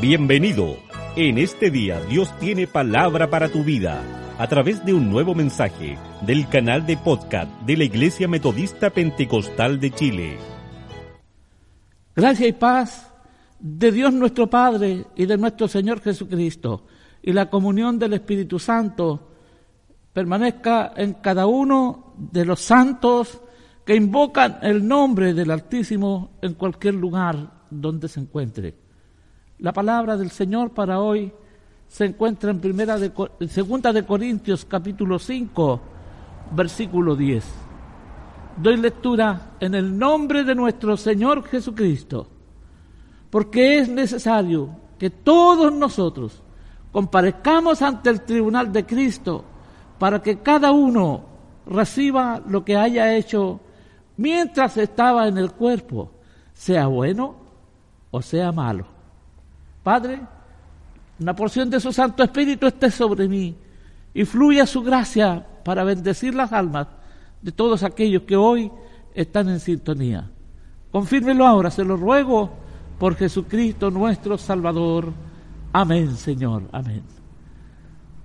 Bienvenido. En este día Dios tiene palabra para tu vida a través de un nuevo mensaje del canal de podcast de la Iglesia Metodista Pentecostal de Chile. Gracia y paz de Dios nuestro Padre y de nuestro Señor Jesucristo y la comunión del Espíritu Santo permanezca en cada uno de los santos que invocan el nombre del Altísimo en cualquier lugar donde se encuentre. La palabra del Señor para hoy se encuentra en primera segunda de Corintios capítulo 5, versículo 10. Doy lectura en el nombre de nuestro Señor Jesucristo, porque es necesario que todos nosotros comparezcamos ante el tribunal de Cristo para que cada uno reciba lo que haya hecho mientras estaba en el cuerpo, sea bueno o sea malo. Padre, una porción de su Santo Espíritu esté sobre mí y fluya su gracia para bendecir las almas de todos aquellos que hoy están en sintonía. Confírmelo ahora, se lo ruego por Jesucristo nuestro Salvador. Amén, Señor, amén.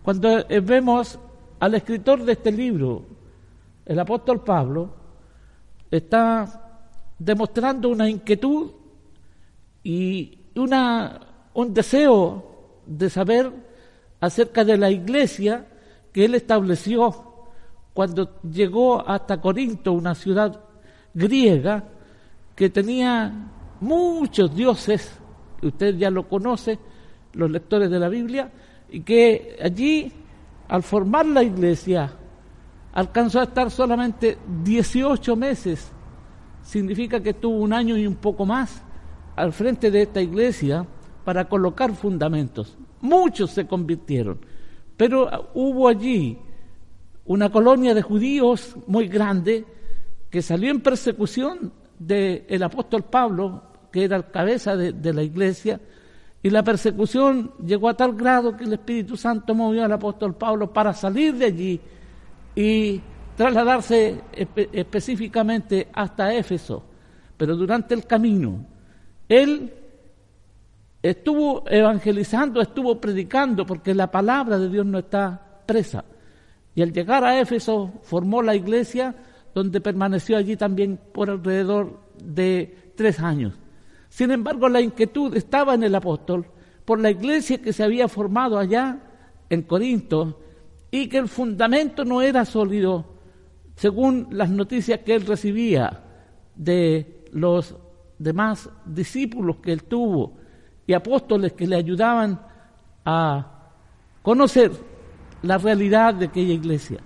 Cuando vemos al escritor de este libro, el apóstol Pablo, está demostrando una inquietud y una, un deseo de saber acerca de la iglesia que él estableció cuando llegó hasta Corinto, una ciudad griega que tenía muchos dioses, usted ya lo conoce, los lectores de la Biblia, y que allí, al formar la iglesia, alcanzó a estar solamente 18 meses. Significa que tuvo un año y un poco más al frente de esta iglesia para colocar fundamentos. Muchos se convirtieron, pero hubo allí una colonia de judíos muy grande que salió en persecución del apóstol Pablo, que era el cabeza de, de la iglesia, y la persecución llegó a tal grado que el Espíritu Santo movió al apóstol Pablo para salir de allí y trasladarse específicamente hasta Éfeso. Pero durante el camino, él estuvo evangelizando, estuvo predicando, porque la palabra de Dios no está presa. Y al llegar a Éfeso formó la iglesia donde permaneció allí también por alrededor de tres años. Sin embargo, la inquietud estaba en el apóstol por la iglesia que se había formado allá en Corinto y que el fundamento no era sólido según las noticias que él recibía de los demás discípulos que él tuvo y apóstoles que le ayudaban a conocer la realidad de aquella iglesia.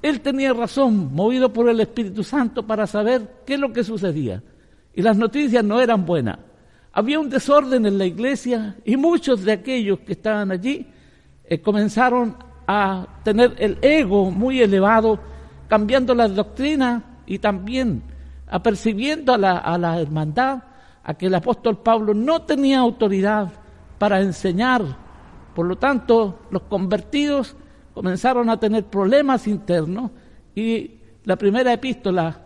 Él tenía razón, movido por el Espíritu Santo, para saber qué es lo que sucedía. Y las noticias no eran buenas. Había un desorden en la iglesia y muchos de aquellos que estaban allí eh, comenzaron a tener el ego muy elevado, cambiando las doctrinas y también apercibiendo a la, a la hermandad a que el apóstol Pablo no tenía autoridad para enseñar. Por lo tanto, los convertidos comenzaron a tener problemas internos y la primera epístola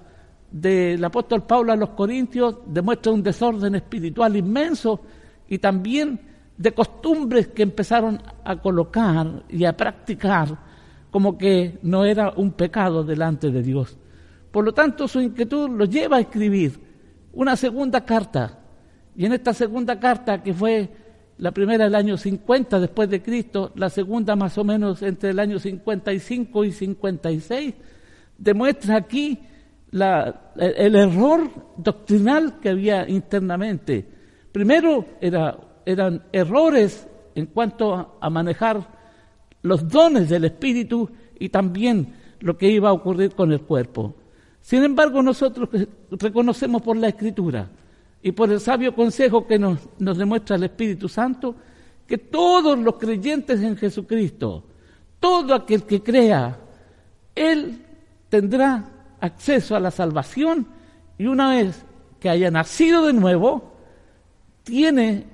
del apóstol Pablo a los Corintios demuestra un desorden espiritual inmenso y también de costumbres que empezaron a colocar y a practicar como que no era un pecado delante de Dios. Por lo tanto, su inquietud lo lleva a escribir una segunda carta. Y en esta segunda carta, que fue la primera del año 50 después de Cristo, la segunda más o menos entre el año 55 y 56, demuestra aquí el error doctrinal que había internamente. Primero era eran errores en cuanto a manejar los dones del Espíritu y también lo que iba a ocurrir con el cuerpo. Sin embargo, nosotros reconocemos por la Escritura y por el sabio consejo que nos, nos demuestra el Espíritu Santo que todos los creyentes en Jesucristo, todo aquel que crea, Él tendrá acceso a la salvación y una vez que haya nacido de nuevo, tiene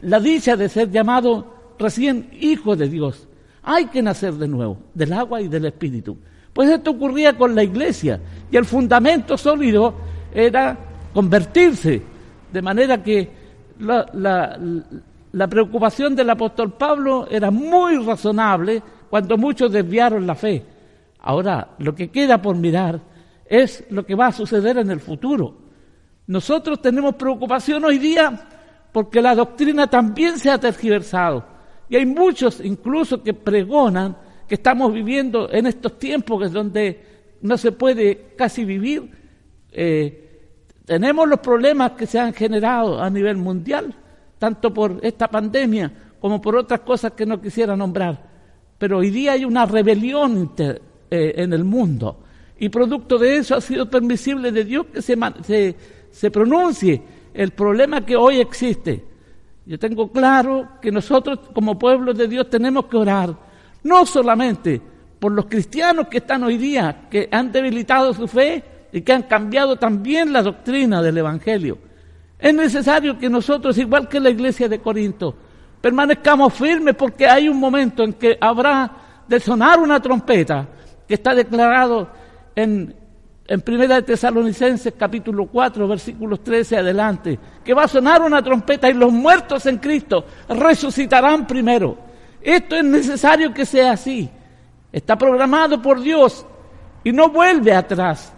la dicha de ser llamado recién hijo de Dios. Hay que nacer de nuevo, del agua y del espíritu. Pues esto ocurría con la iglesia y el fundamento sólido era convertirse, de manera que la, preocupación del apóstol Pablo era muy razonable cuando muchos desviaron la fe. Ahora, lo que queda por mirar es lo que va a suceder en el futuro. Nosotros tenemos preocupación hoy día porque la doctrina también se ha tergiversado. Y hay muchos incluso que pregonan que estamos viviendo en estos tiempos donde no se puede casi vivir. Eh, tenemos los problemas que se han generado a nivel mundial, tanto por esta pandemia como por otras cosas que no quisiera nombrar. Pero hoy día hay una rebelión eh, en el mundo y producto de eso ha sido permisible de Dios que se, se, se pronuncie el problema que hoy existe. Yo tengo claro que nosotros como pueblo de Dios tenemos que orar, no solamente por los cristianos que están hoy día, que han debilitado su fe y que han cambiado también la doctrina del Evangelio. Es necesario que nosotros, igual que la iglesia de Corinto, permanezcamos firmes porque hay un momento en que habrá de sonar una trompeta que está declarado en en Primera de Tesalonicenses capítulo 4 versículos 13 adelante, que va a sonar una trompeta y los muertos en Cristo resucitarán primero. Esto es necesario que sea así. Está programado por Dios y no vuelve atrás.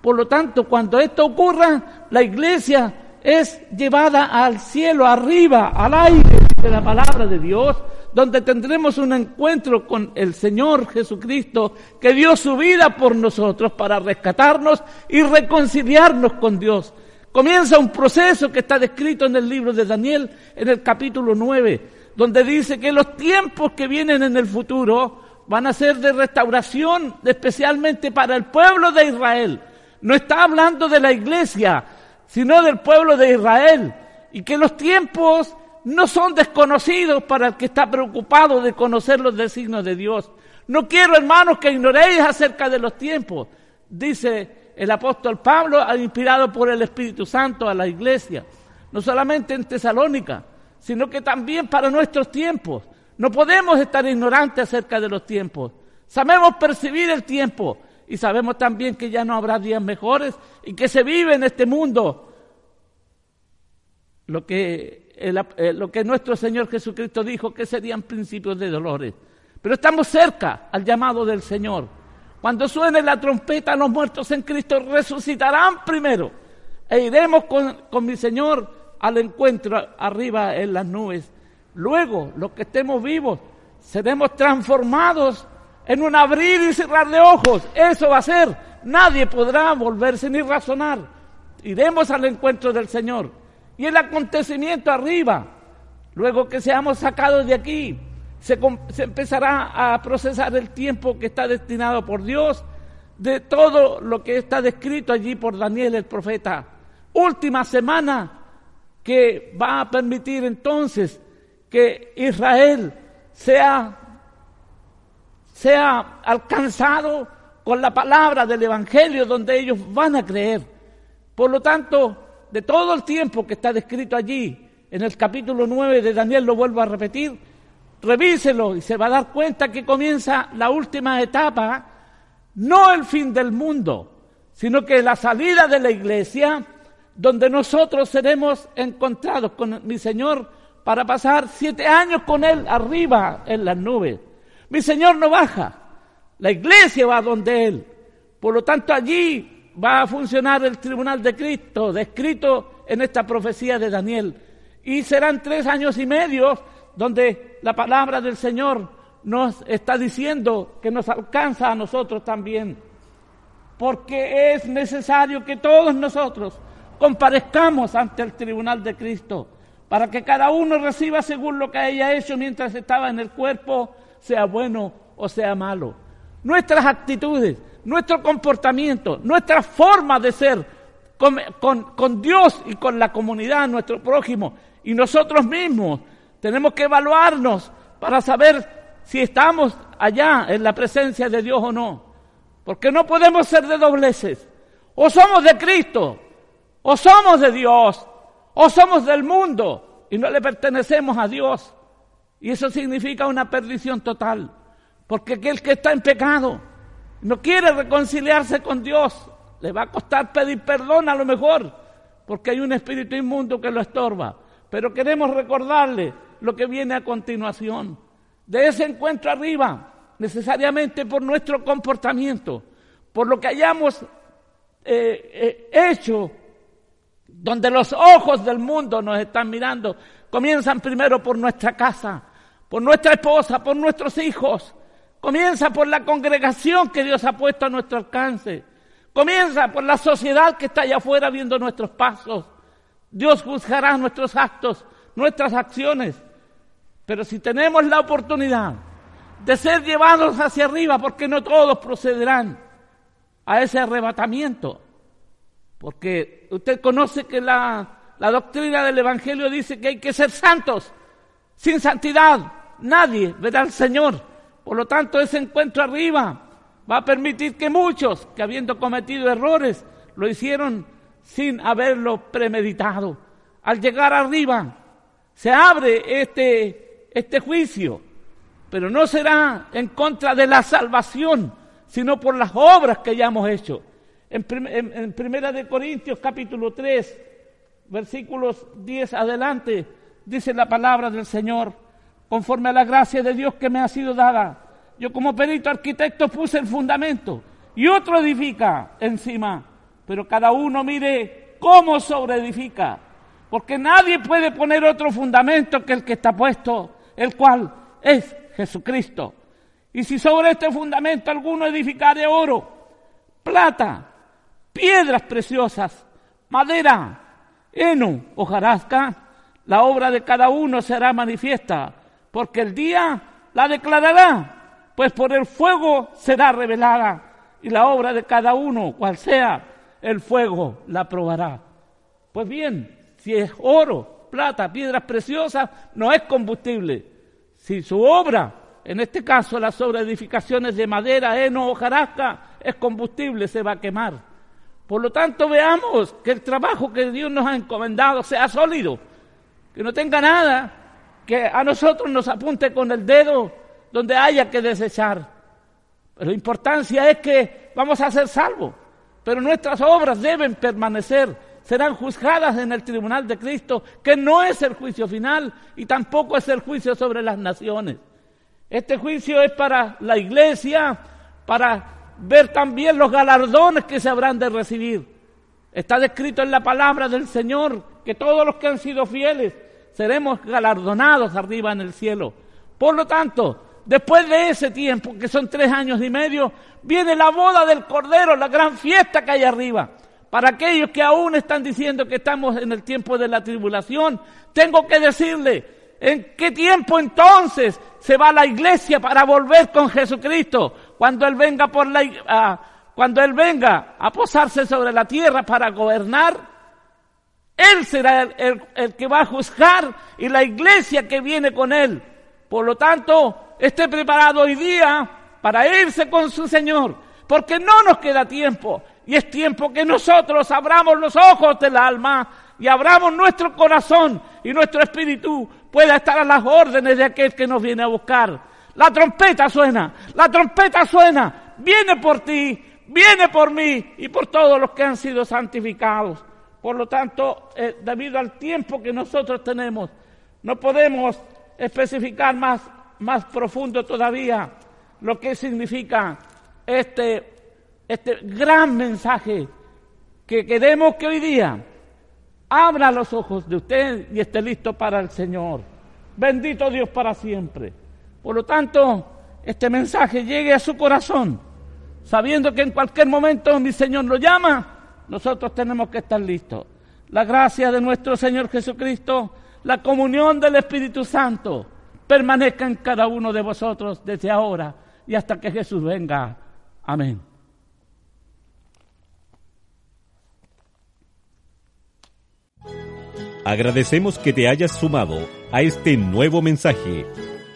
Por lo tanto, cuando esto ocurra, la iglesia es llevada al cielo, arriba, al aire de la palabra de Dios, donde tendremos un encuentro con el Señor Jesucristo, que dio su vida por nosotros para rescatarnos y reconciliarnos con Dios. Comienza un proceso que está descrito en el libro de Daniel, en el capítulo 9, donde dice que los tiempos que vienen en el futuro van a ser de restauración, especialmente para el pueblo de Israel. No está hablando de la iglesia, sino del pueblo de Israel. Y que los tiempos no son desconocidos para el que está preocupado de conocer los designios de Dios. No quiero, hermanos, que ignoréis acerca de los tiempos, dice el apóstol Pablo, inspirado por el Espíritu Santo a la iglesia, no solamente en Tesalónica, sino que también para nuestros tiempos. No podemos estar ignorantes acerca de los tiempos. Sabemos percibir el tiempo y sabemos también que ya no habrá días mejores y que se vive en este mundo lo que eh, lo que nuestro Señor Jesucristo dijo que serían principios de dolores. Pero estamos cerca al llamado del Señor. Cuando suene la trompeta, los muertos en Cristo resucitarán primero. E iremos con, con mi Señor al encuentro arriba en las nubes. Luego, los que estemos vivos, seremos transformados en un abrir y cerrar de ojos. Eso va a ser. Nadie podrá volverse ni razonar. Iremos al encuentro del Señor y el acontecimiento arriba. Luego que seamos sacados de aquí, se, empezará a procesar el tiempo que está destinado por Dios de todo lo que está descrito allí por Daniel el profeta. Última semana que va a permitir entonces que Israel sea, sea alcanzado con la palabra del Evangelio donde ellos van a creer. Por lo tanto, de todo el tiempo que está descrito allí, en el capítulo 9 de Daniel, lo vuelvo a repetir, revíselo y se va a dar cuenta que comienza la última etapa, no el fin del mundo, sino que la salida de la iglesia, donde nosotros seremos encontrados con mi Señor para pasar siete años con Él arriba en las nubes. Mi Señor no baja, la iglesia va donde Él. Por lo tanto, allí va a funcionar el tribunal de Cristo, descrito en esta profecía de Daniel. Y serán tres años y medio donde la palabra del Señor nos está diciendo que nos alcanza a nosotros también. Porque es necesario que todos nosotros comparezcamos ante el tribunal de Cristo, para que cada uno reciba según lo que haya hecho mientras estaba en el cuerpo, sea bueno o sea malo. Nuestras actitudes, nuestro comportamiento, nuestra forma de ser con, Dios y con la comunidad, nuestro prójimo y nosotros mismos. Tenemos que evaluarnos para saber si estamos allá en la presencia de Dios o no. Porque no podemos ser de dobleces. O somos de Cristo, o somos de Dios, o somos del mundo y no le pertenecemos a Dios. Y eso significa una perdición total. Porque aquel que está en pecado no quiere reconciliarse con Dios, le va a costar pedir perdón a lo mejor, porque hay un espíritu inmundo que lo estorba. Pero queremos recordarle lo que viene a continuación. De ese encuentro arriba, necesariamente por nuestro comportamiento, por lo que hayamos eh, eh, hecho, donde los ojos del mundo nos están mirando, comienzan primero por nuestra casa, por nuestra esposa, por nuestros hijos, comienza por la congregación que Dios ha puesto a nuestro alcance, comienza por la sociedad que está allá afuera viendo nuestros pasos. Dios juzgará nuestros actos, nuestras acciones, pero si tenemos la oportunidad de ser llevados hacia arriba, porque no todos procederán a ese arrebatamiento, porque usted conoce que la, la doctrina del Evangelio dice que hay que ser santos, sin santidad nadie verá al Señor. Por lo tanto, ese encuentro arriba va a permitir que muchos que habiendo cometido errores lo hicieron sin haberlo premeditado. Al llegar arriba se abre este, este juicio, pero no será en contra de la salvación, sino por las obras que ya hemos hecho. En, Primera de Corintios capítulo 3, versículos 10 adelante, dice la palabra del Señor conforme a la gracia de Dios que me ha sido dada. Yo como perito arquitecto puse el fundamento y otro edifica encima, pero cada uno mire cómo sobreedifica, porque nadie puede poner otro fundamento que el que está puesto, el cual es Jesucristo. Y si sobre este fundamento alguno edificare oro, plata, piedras preciosas, madera, heno, hojarasca, la obra de cada uno será manifiesta, porque el día la declarará, pues por el fuego será revelada, y la obra de cada uno, cual sea, el fuego la probará. Pues bien, si es oro, plata, piedras preciosas, no es combustible. Si su obra, en este caso las edificaciones de madera, heno o jarasca, es combustible, se va a quemar. Por lo tanto, veamos que el trabajo que Dios nos ha encomendado sea sólido, que no tenga nada que a nosotros nos apunte con el dedo donde haya que desechar. Pero la importancia es que vamos a ser salvos, pero nuestras obras deben permanecer, serán juzgadas en el tribunal de Cristo, que no es el juicio final y tampoco es el juicio sobre las naciones. Este juicio es para la iglesia, para ver también los galardones que se habrán de recibir. Está descrito en la palabra del Señor que todos los que han sido fieles seremos galardonados arriba en el cielo. Por lo tanto, después de ese tiempo, que son tres años y medio, viene la boda del Cordero, la gran fiesta que hay arriba. Para aquellos que aún están diciendo que estamos en el tiempo de la tribulación, tengo que decirle, ¿en qué tiempo entonces se va la iglesia para volver con Jesucristo? Cuando Él venga por la, cuando Él venga a posarse sobre la tierra para gobernar, él será el, que va a juzgar y la iglesia que viene con Él. Por lo tanto, esté preparado hoy día para irse con su Señor, porque no nos queda tiempo. Y es tiempo que nosotros abramos los ojos del alma y abramos nuestro corazón y nuestro espíritu pueda estar a las órdenes de aquel que nos viene a buscar. La trompeta suena, la trompeta suena, viene por ti, viene por mí y por todos los que han sido santificados. Por lo tanto, eh, debido al tiempo que nosotros tenemos, no podemos especificar más, más profundo todavía lo que significa este, este gran mensaje que queremos que hoy día abra los ojos de usted y esté listo para el Señor. Bendito Dios para siempre. Por lo tanto, este mensaje llegue a su corazón, sabiendo que en cualquier momento mi Señor lo llama nosotros tenemos que estar listos. La gracia de nuestro Señor Jesucristo, la comunión del Espíritu Santo, permanezca en cada uno de vosotros desde ahora y hasta que Jesús venga. Amén. Agradecemos que te hayas sumado a este nuevo mensaje.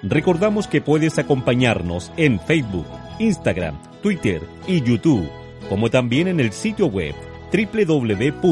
Recordamos que puedes acompañarnos en Facebook, Instagram, Twitter y YouTube, como también en el sitio web www.impch.org.